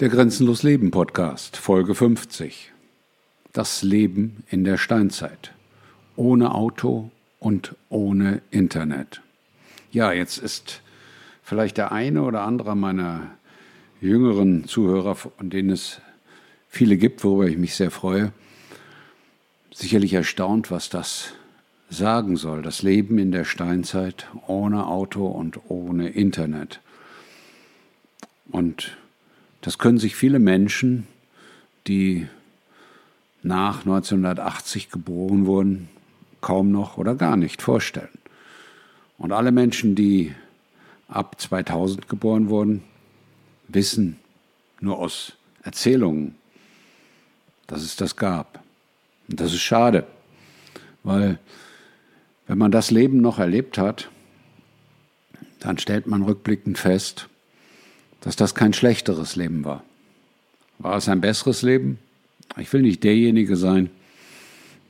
Der Grenzenlos Leben Podcast, Folge 50. Das Leben in der Steinzeit. Ohne Auto und ohne Internet. Ja, jetzt ist vielleicht der eine oder andere meiner jüngeren Zuhörer, von denen es viele gibt, worüber ich mich sehr freue, sicherlich erstaunt, was das sagen soll. Das Leben in der Steinzeit ohne Auto und ohne Internet. Und das können sich viele Menschen, die nach 1980 geboren wurden, kaum noch oder gar nicht vorstellen. Und alle Menschen, die ab 2000 geboren wurden, wissen nur aus Erzählungen, dass es das gab. Und das ist schade, weil wenn man das Leben noch erlebt hat, dann stellt man rückblickend fest, dass das kein schlechteres Leben war. War es ein besseres Leben? Ich will nicht derjenige sein,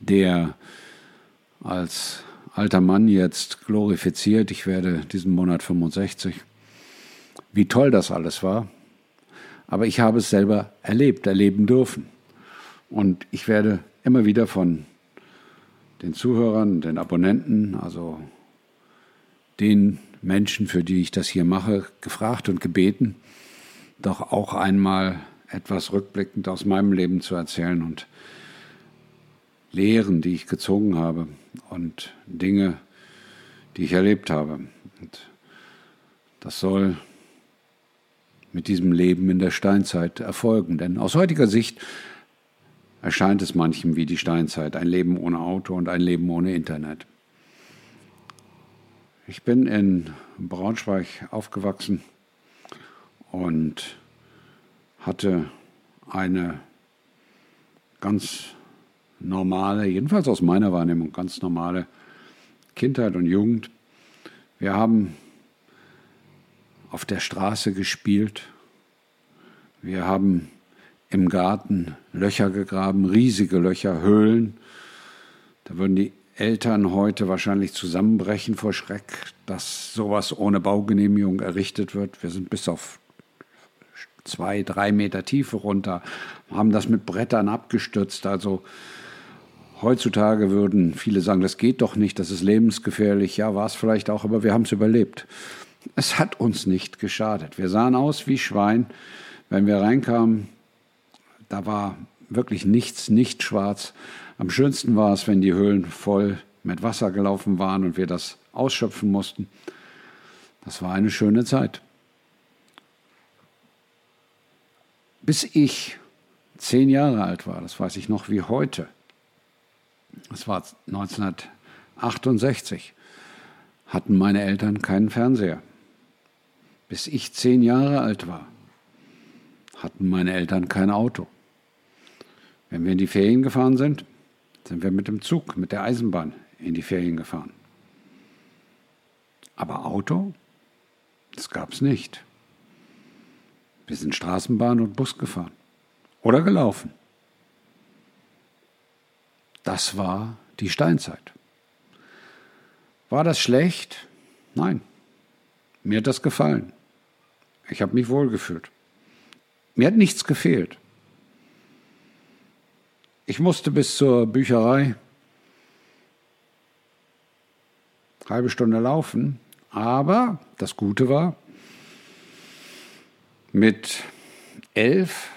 der als alter Mann jetzt glorifiziert, ich werde diesen Monat 65, wie toll das alles war. Aber ich habe es selber erlebt, erleben dürfen. Und ich werde immer wieder von den Zuhörern, den Abonnenten, also den Menschen, für die ich das hier mache, gefragt und gebeten, doch auch einmal etwas rückblickend aus meinem Leben zu erzählen und Lehren, die ich gezogen habe und Dinge, die ich erlebt habe. Und das soll mit diesem Leben in der Steinzeit erfolgen. Denn aus heutiger Sicht erscheint es manchem wie die Steinzeit, ein Leben ohne Auto und ein Leben ohne Internet. Ich bin in Braunschweig aufgewachsen und hatte eine ganz normale, jedenfalls aus meiner Wahrnehmung, ganz normale Kindheit und Jugend. Wir haben auf der Straße gespielt. Wir haben im Garten Löcher gegraben, riesige Löcher, Höhlen. Da würden die Eltern heute wahrscheinlich zusammenbrechen vor Schreck, dass sowas ohne Baugenehmigung errichtet wird. Wir sind bis auf zwei, drei Meter Tiefe runter, haben das mit Brettern abgestürzt. Also heutzutage würden viele sagen, das geht doch nicht, das ist lebensgefährlich. Ja, war es vielleicht auch, aber wir haben es überlebt. Es hat uns nicht geschadet. Wir sahen aus wie Schwein. Wenn wir reinkamen, da war wirklich nichts, nicht schwarz. Am schönsten war es, wenn die Höhlen voll mit Wasser gelaufen waren und wir das ausschöpfen mussten. Das war eine schöne Zeit. Bis ich zehn Jahre alt war, das weiß ich noch wie heute, das war 1968, hatten meine Eltern keinen Fernseher. Bis ich zehn Jahre alt war, hatten meine Eltern kein Auto. Wenn wir in die Ferien gefahren sind, sind wir mit dem Zug, mit der Eisenbahn in die Ferien gefahren. Aber Auto, das gab es nicht. Wir sind Straßenbahn und Bus gefahren oder gelaufen. Das war die Steinzeit. War das schlecht? Nein. Mir hat das gefallen. Ich habe mich wohlgefühlt. Mir hat nichts gefehlt. Ich musste bis zur Bücherei halbe Stunde laufen, aber das Gute war, mit elf,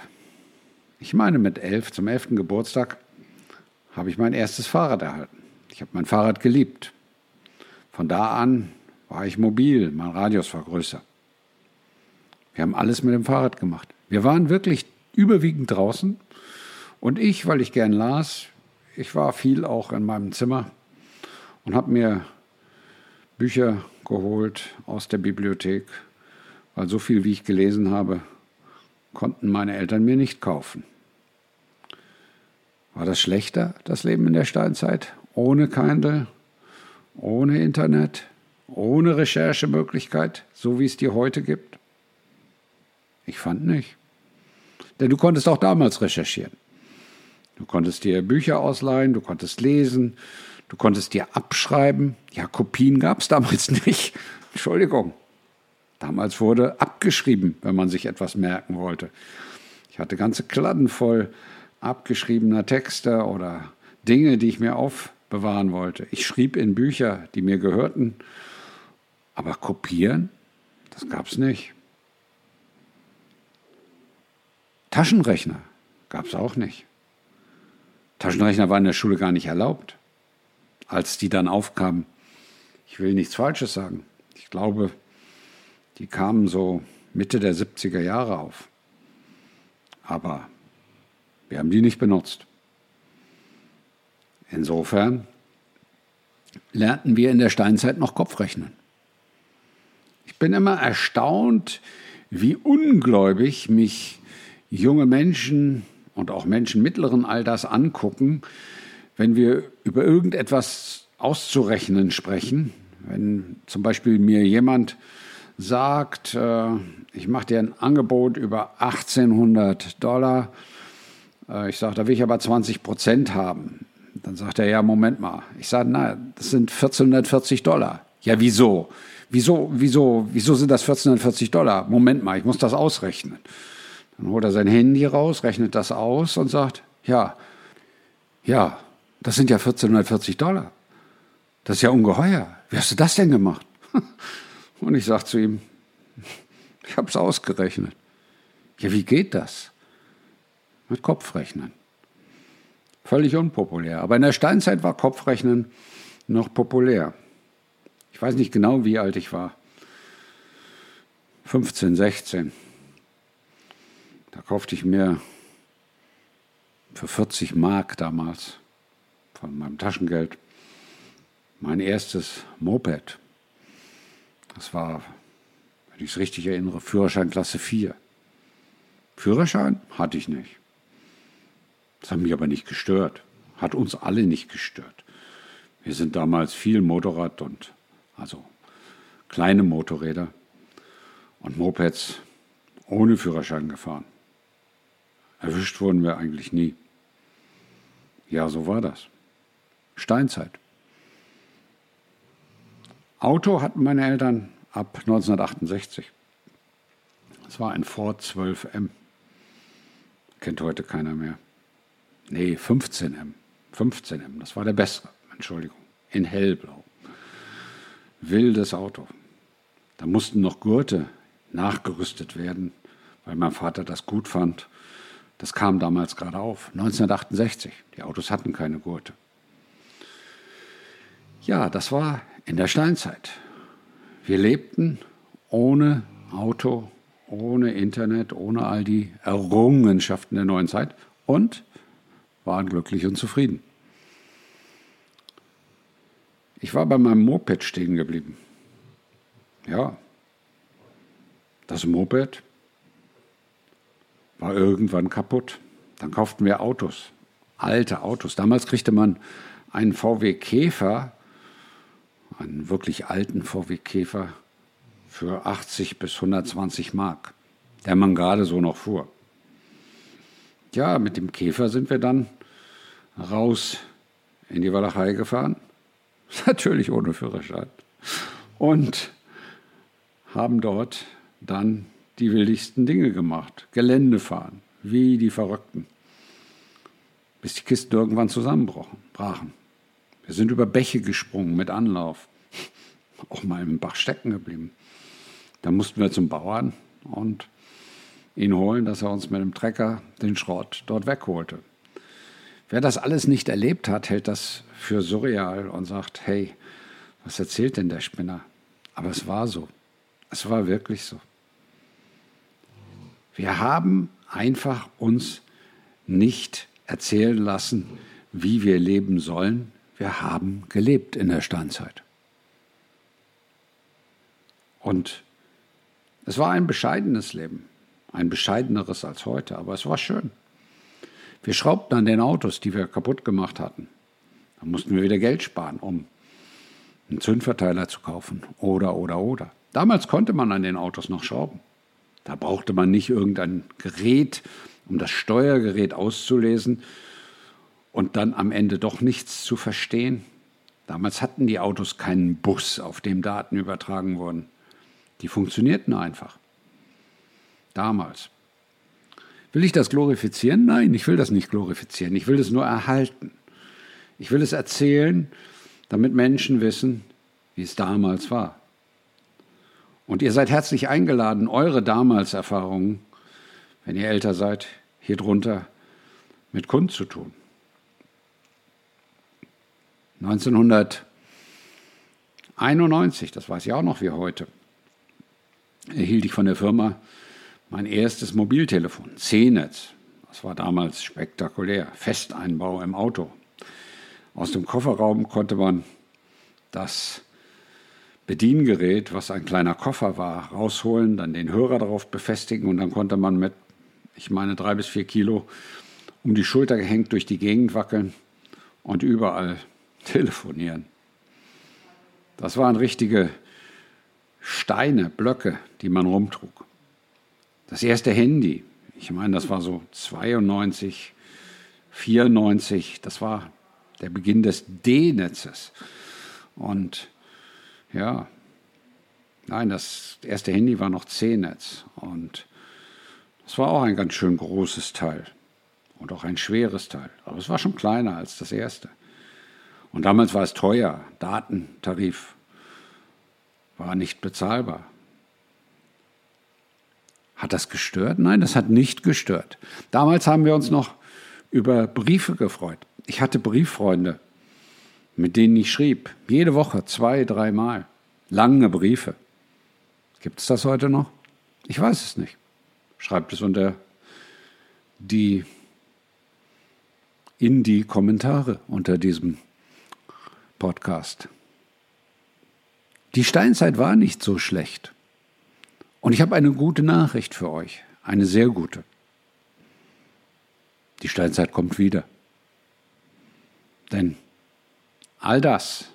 ich meine mit elf, zum elften Geburtstag, habe ich mein erstes Fahrrad erhalten. Ich habe mein Fahrrad geliebt. Von da an war ich mobil, mein Radius war größer. Wir haben alles mit dem Fahrrad gemacht. Wir waren wirklich überwiegend draußen und ich, weil ich gern las, ich war viel auch in meinem Zimmer und habe mir Bücher geholt aus der Bibliothek, weil so viel, wie ich gelesen habe, konnten meine Eltern mir nicht kaufen. War das schlechter, das Leben in der Steinzeit? Ohne Kindle, ohne Internet, ohne Recherchemöglichkeit, so wie es dir heute gibt? Ich fand nicht. Denn du konntest auch damals recherchieren. Du konntest dir Bücher ausleihen, du konntest lesen, du konntest dir abschreiben. Ja, Kopien gab es damals nicht. Entschuldigung. Damals wurde abgeschrieben, wenn man sich etwas merken wollte. Ich hatte ganze Kladden voll abgeschriebener Texte oder Dinge, die ich mir aufbewahren wollte. Ich schrieb in Bücher, die mir gehörten, aber kopieren, das gab es nicht. Taschenrechner gab es auch nicht. Taschenrechner waren in der Schule gar nicht erlaubt. Als die dann aufkamen, ich will nichts Falsches sagen, ich glaube, die kamen so Mitte der 70er Jahre auf. Aber wir haben die nicht benutzt. Insofern lernten wir in der Steinzeit noch Kopfrechnen. Ich bin immer erstaunt, wie ungläubig mich junge Menschen und auch Menschen mittleren Alters angucken, wenn wir über irgendetwas auszurechnen sprechen. Wenn zum Beispiel mir jemand sagt, äh, ich mache dir ein Angebot über 1800 Dollar, äh, ich sage, da will ich aber 20 Prozent haben. Dann sagt er, ja, Moment mal. Ich sage, na, das sind 1440 Dollar. Ja, wieso? Wieso, wieso, wieso sind das 1440 Dollar? Moment mal, ich muss das ausrechnen. Dann holt er sein Handy raus, rechnet das aus und sagt, ja, ja, das sind ja 1440 Dollar. Das ist ja ungeheuer. Wie hast du das denn gemacht? Und ich sage zu ihm, ich habe es ausgerechnet. Ja, wie geht das? Mit Kopfrechnen. Völlig unpopulär. Aber in der Steinzeit war Kopfrechnen noch populär. Ich weiß nicht genau, wie alt ich war. 15, 16. Da kaufte ich mir für 40 Mark damals von meinem Taschengeld mein erstes Moped. Das war, wenn ich es richtig erinnere, Führerschein Klasse 4. Führerschein hatte ich nicht. Das hat mich aber nicht gestört. Hat uns alle nicht gestört. Wir sind damals viel Motorrad und also kleine Motorräder und Mopeds ohne Führerschein gefahren. Erwischt wurden wir eigentlich nie. Ja, so war das. Steinzeit. Auto hatten meine Eltern ab 1968. Es war ein Ford 12M. Kennt heute keiner mehr. Nee, 15M. 15M, das war der bessere. Entschuldigung. In hellblau. Wildes Auto. Da mussten noch Gurte nachgerüstet werden, weil mein Vater das gut fand. Das kam damals gerade auf, 1968. Die Autos hatten keine Gurte. Ja, das war in der Steinzeit. Wir lebten ohne Auto, ohne Internet, ohne all die Errungenschaften der neuen Zeit und waren glücklich und zufrieden. Ich war bei meinem Moped stehen geblieben. Ja, das Moped war irgendwann kaputt. Dann kauften wir Autos, alte Autos. Damals kriegte man einen VW Käfer, einen wirklich alten VW Käfer, für 80 bis 120 Mark, der man gerade so noch fuhr. Ja, mit dem Käfer sind wir dann raus in die Walachei gefahren, natürlich ohne Führerschein, und haben dort dann die willigsten Dinge gemacht. Gelände fahren, wie die Verrückten. Bis die Kisten irgendwann zusammenbrachen. Wir sind über Bäche gesprungen mit Anlauf. Auch mal im Bach stecken geblieben. Dann mussten wir zum Bauern und ihn holen, dass er uns mit dem Trecker den Schrott dort wegholte. Wer das alles nicht erlebt hat, hält das für surreal und sagt, hey, was erzählt denn der Spinner? Aber es war so. Es war wirklich so. Wir haben einfach uns nicht erzählen lassen, wie wir leben sollen. Wir haben gelebt in der Steinzeit. Und es war ein bescheidenes Leben, ein bescheideneres als heute, aber es war schön. Wir schraubten an den Autos, die wir kaputt gemacht hatten. Da mussten wir wieder Geld sparen, um einen Zündverteiler zu kaufen oder, oder, oder. Damals konnte man an den Autos noch schrauben. Da brauchte man nicht irgendein Gerät, um das Steuergerät auszulesen und dann am Ende doch nichts zu verstehen. Damals hatten die Autos keinen Bus, auf dem Daten übertragen wurden. Die funktionierten einfach. Damals. Will ich das glorifizieren? Nein, ich will das nicht glorifizieren. Ich will es nur erhalten. Ich will es erzählen, damit Menschen wissen, wie es damals war. Und ihr seid herzlich eingeladen, eure Damalserfahrungen, wenn ihr älter seid, hier drunter mit Kund zu tun. 1991, das weiß ich auch noch wie heute, erhielt ich von der Firma mein erstes Mobiltelefon, C-Netz. Das war damals spektakulär, Festeinbau im Auto. Aus dem Kofferraum konnte man das Bediengerät, was ein kleiner Koffer war, rausholen, dann den Hörer darauf befestigen und dann konnte man mit, ich meine, drei bis vier Kilo um die Schulter gehängt durch die Gegend wackeln und überall telefonieren. Das waren richtige Steine, Blöcke, die man rumtrug. Das erste Handy, ich meine, das war so 92, 94, das war der Beginn des D-Netzes. Und ja, nein, das erste Handy war noch C-Netz. Und das war auch ein ganz schön großes Teil. Und auch ein schweres Teil. Aber es war schon kleiner als das erste. Und damals war es teuer. Datentarif war nicht bezahlbar. Hat das gestört? Nein, das hat nicht gestört. Damals haben wir uns noch über Briefe gefreut. Ich hatte Brieffreunde, mit denen ich schrieb. Jede Woche, zwei, dreimal. Lange Briefe. Gibt es das heute noch? Ich weiß es nicht. Schreibt es unter die in die Kommentare unter diesem Podcast. Die Steinzeit war nicht so schlecht. Und ich habe eine gute Nachricht für euch, eine sehr gute. Die Steinzeit kommt wieder. Denn all das,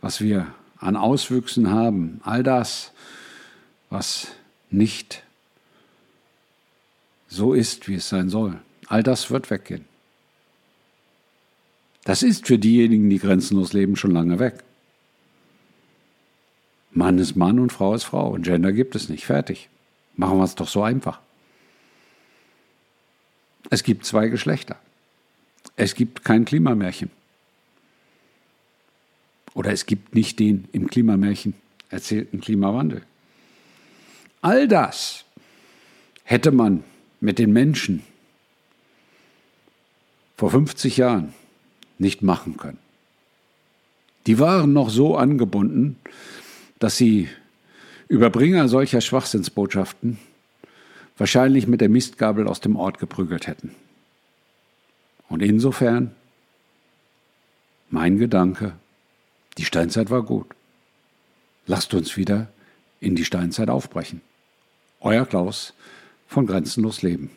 was wir an Auswüchsen haben, all das, was nicht so ist, wie es sein soll, all das wird weggehen. Das ist für diejenigen, die grenzenlos leben, schon lange weg. Mann ist Mann und Frau ist Frau und Gender gibt es nicht. Fertig. Machen wir es doch so einfach. Es gibt zwei Geschlechter. Es gibt kein Klimamärchen. Oder es gibt nicht den im Klimamärchen erzählten Klimawandel. All das hätte man mit den Menschen vor 50 Jahren nicht machen können. Die waren noch so angebunden, dass sie Überbringer solcher Schwachsinnsbotschaften wahrscheinlich mit der Mistgabel aus dem Ort geprügelt hätten. Und insofern mein Gedanke, die Steinzeit war gut. Lasst uns wieder in die Steinzeit aufbrechen. Euer Klaus von Grenzenlos Leben.